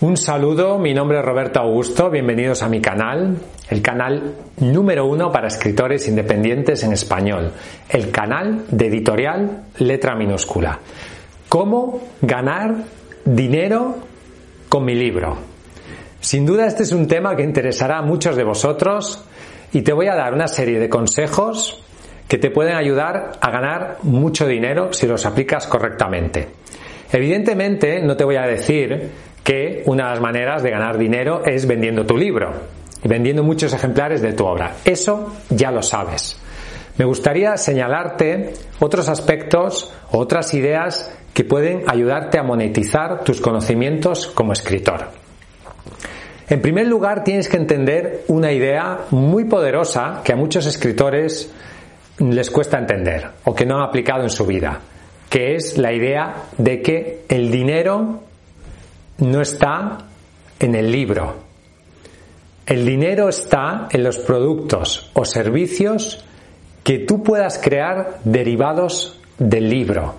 Un saludo, mi nombre es Roberto Augusto, bienvenidos a mi canal, el canal número uno para escritores independientes en español, el canal de editorial letra minúscula. ¿Cómo ganar dinero con mi libro? Sin duda este es un tema que interesará a muchos de vosotros y te voy a dar una serie de consejos que te pueden ayudar a ganar mucho dinero si los aplicas correctamente. Evidentemente no te voy a decir que una de las maneras de ganar dinero es vendiendo tu libro y vendiendo muchos ejemplares de tu obra. Eso ya lo sabes. Me gustaría señalarte otros aspectos otras ideas que pueden ayudarte a monetizar tus conocimientos como escritor. En primer lugar, tienes que entender una idea muy poderosa que a muchos escritores les cuesta entender o que no han aplicado en su vida, que es la idea de que el dinero no está en el libro. El dinero está en los productos o servicios que tú puedas crear derivados del libro.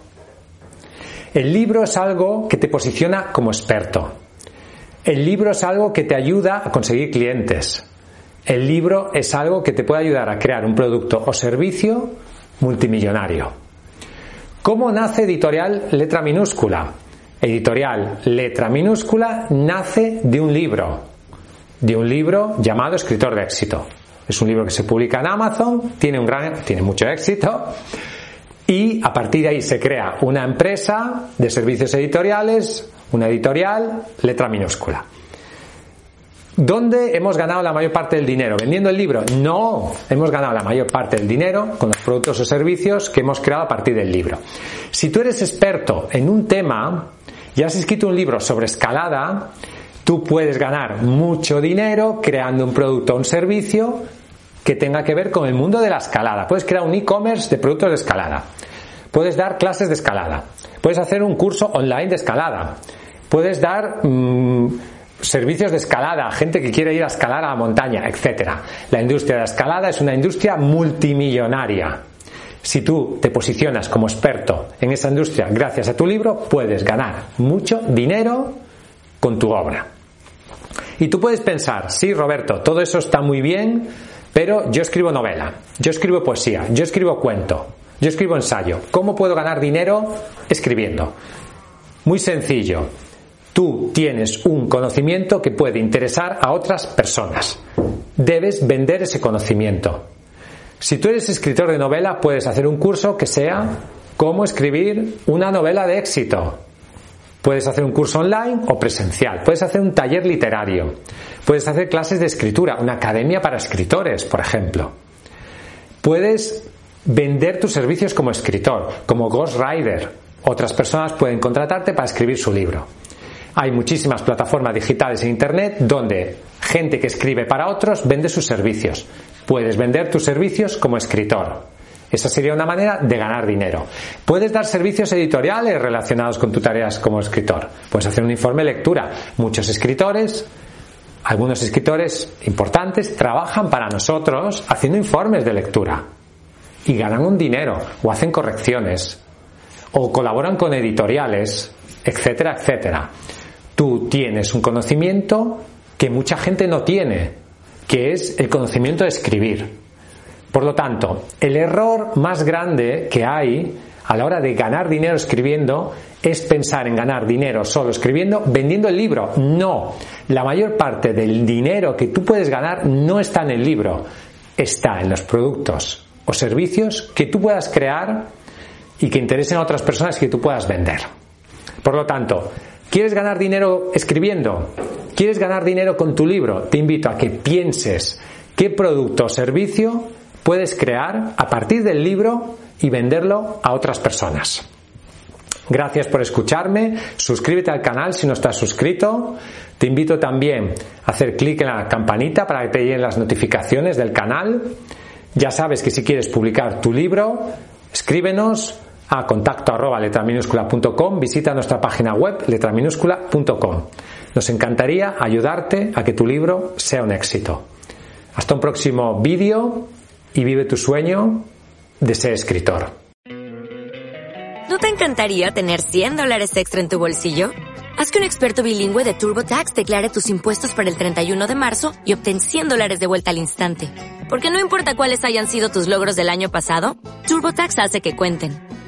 El libro es algo que te posiciona como experto. El libro es algo que te ayuda a conseguir clientes. El libro es algo que te puede ayudar a crear un producto o servicio multimillonario. ¿Cómo nace editorial letra minúscula? Editorial letra minúscula nace de un libro, de un libro llamado Escritor de éxito. Es un libro que se publica en Amazon, tiene un gran, tiene mucho éxito y a partir de ahí se crea una empresa de servicios editoriales, una editorial letra minúscula. ¿Dónde hemos ganado la mayor parte del dinero? ¿Vendiendo el libro? No, hemos ganado la mayor parte del dinero con los productos o servicios que hemos creado a partir del libro. Si tú eres experto en un tema, y has escrito un libro sobre escalada, tú puedes ganar mucho dinero creando un producto o un servicio que tenga que ver con el mundo de la escalada. Puedes crear un e-commerce de productos de escalada. Puedes dar clases de escalada. Puedes hacer un curso online de escalada. Puedes dar mm, servicios de escalada, gente que quiere ir a escalar a la montaña, etc. La industria de la escalada es una industria multimillonaria. Si tú te posicionas como experto en esa industria gracias a tu libro, puedes ganar mucho dinero con tu obra. Y tú puedes pensar, sí, Roberto, todo eso está muy bien, pero yo escribo novela, yo escribo poesía, yo escribo cuento, yo escribo ensayo. ¿Cómo puedo ganar dinero escribiendo? Muy sencillo. Tú tienes un conocimiento que puede interesar a otras personas. Debes vender ese conocimiento. Si tú eres escritor de novela, puedes hacer un curso que sea cómo escribir una novela de éxito. Puedes hacer un curso online o presencial. Puedes hacer un taller literario. Puedes hacer clases de escritura, una academia para escritores, por ejemplo. Puedes vender tus servicios como escritor, como ghostwriter. Otras personas pueden contratarte para escribir su libro. Hay muchísimas plataformas digitales en Internet donde gente que escribe para otros vende sus servicios. Puedes vender tus servicios como escritor. Esa sería una manera de ganar dinero. Puedes dar servicios editoriales relacionados con tus tareas como escritor. Puedes hacer un informe de lectura. Muchos escritores, algunos escritores importantes, trabajan para nosotros haciendo informes de lectura y ganan un dinero o hacen correcciones o colaboran con editoriales, etcétera, etcétera. Tú tienes un conocimiento que mucha gente no tiene que es el conocimiento de escribir. Por lo tanto, el error más grande que hay a la hora de ganar dinero escribiendo es pensar en ganar dinero solo escribiendo, vendiendo el libro. No, la mayor parte del dinero que tú puedes ganar no está en el libro, está en los productos o servicios que tú puedas crear y que interesen a otras personas que tú puedas vender. Por lo tanto, ¿quieres ganar dinero escribiendo? ¿Quieres ganar dinero con tu libro? Te invito a que pienses qué producto o servicio puedes crear a partir del libro y venderlo a otras personas. Gracias por escucharme, suscríbete al canal si no estás suscrito. Te invito también a hacer clic en la campanita para que te lleguen las notificaciones del canal. Ya sabes que si quieres publicar tu libro, escríbenos a contacto arroba visita nuestra página web letraminúscula.com. Nos encantaría ayudarte a que tu libro sea un éxito. Hasta un próximo vídeo y vive tu sueño de ser escritor. ¿No te encantaría tener 100 dólares extra en tu bolsillo? Haz que un experto bilingüe de TurboTax declare tus impuestos para el 31 de marzo y obtén 100 dólares de vuelta al instante. Porque no importa cuáles hayan sido tus logros del año pasado, TurboTax hace que cuenten.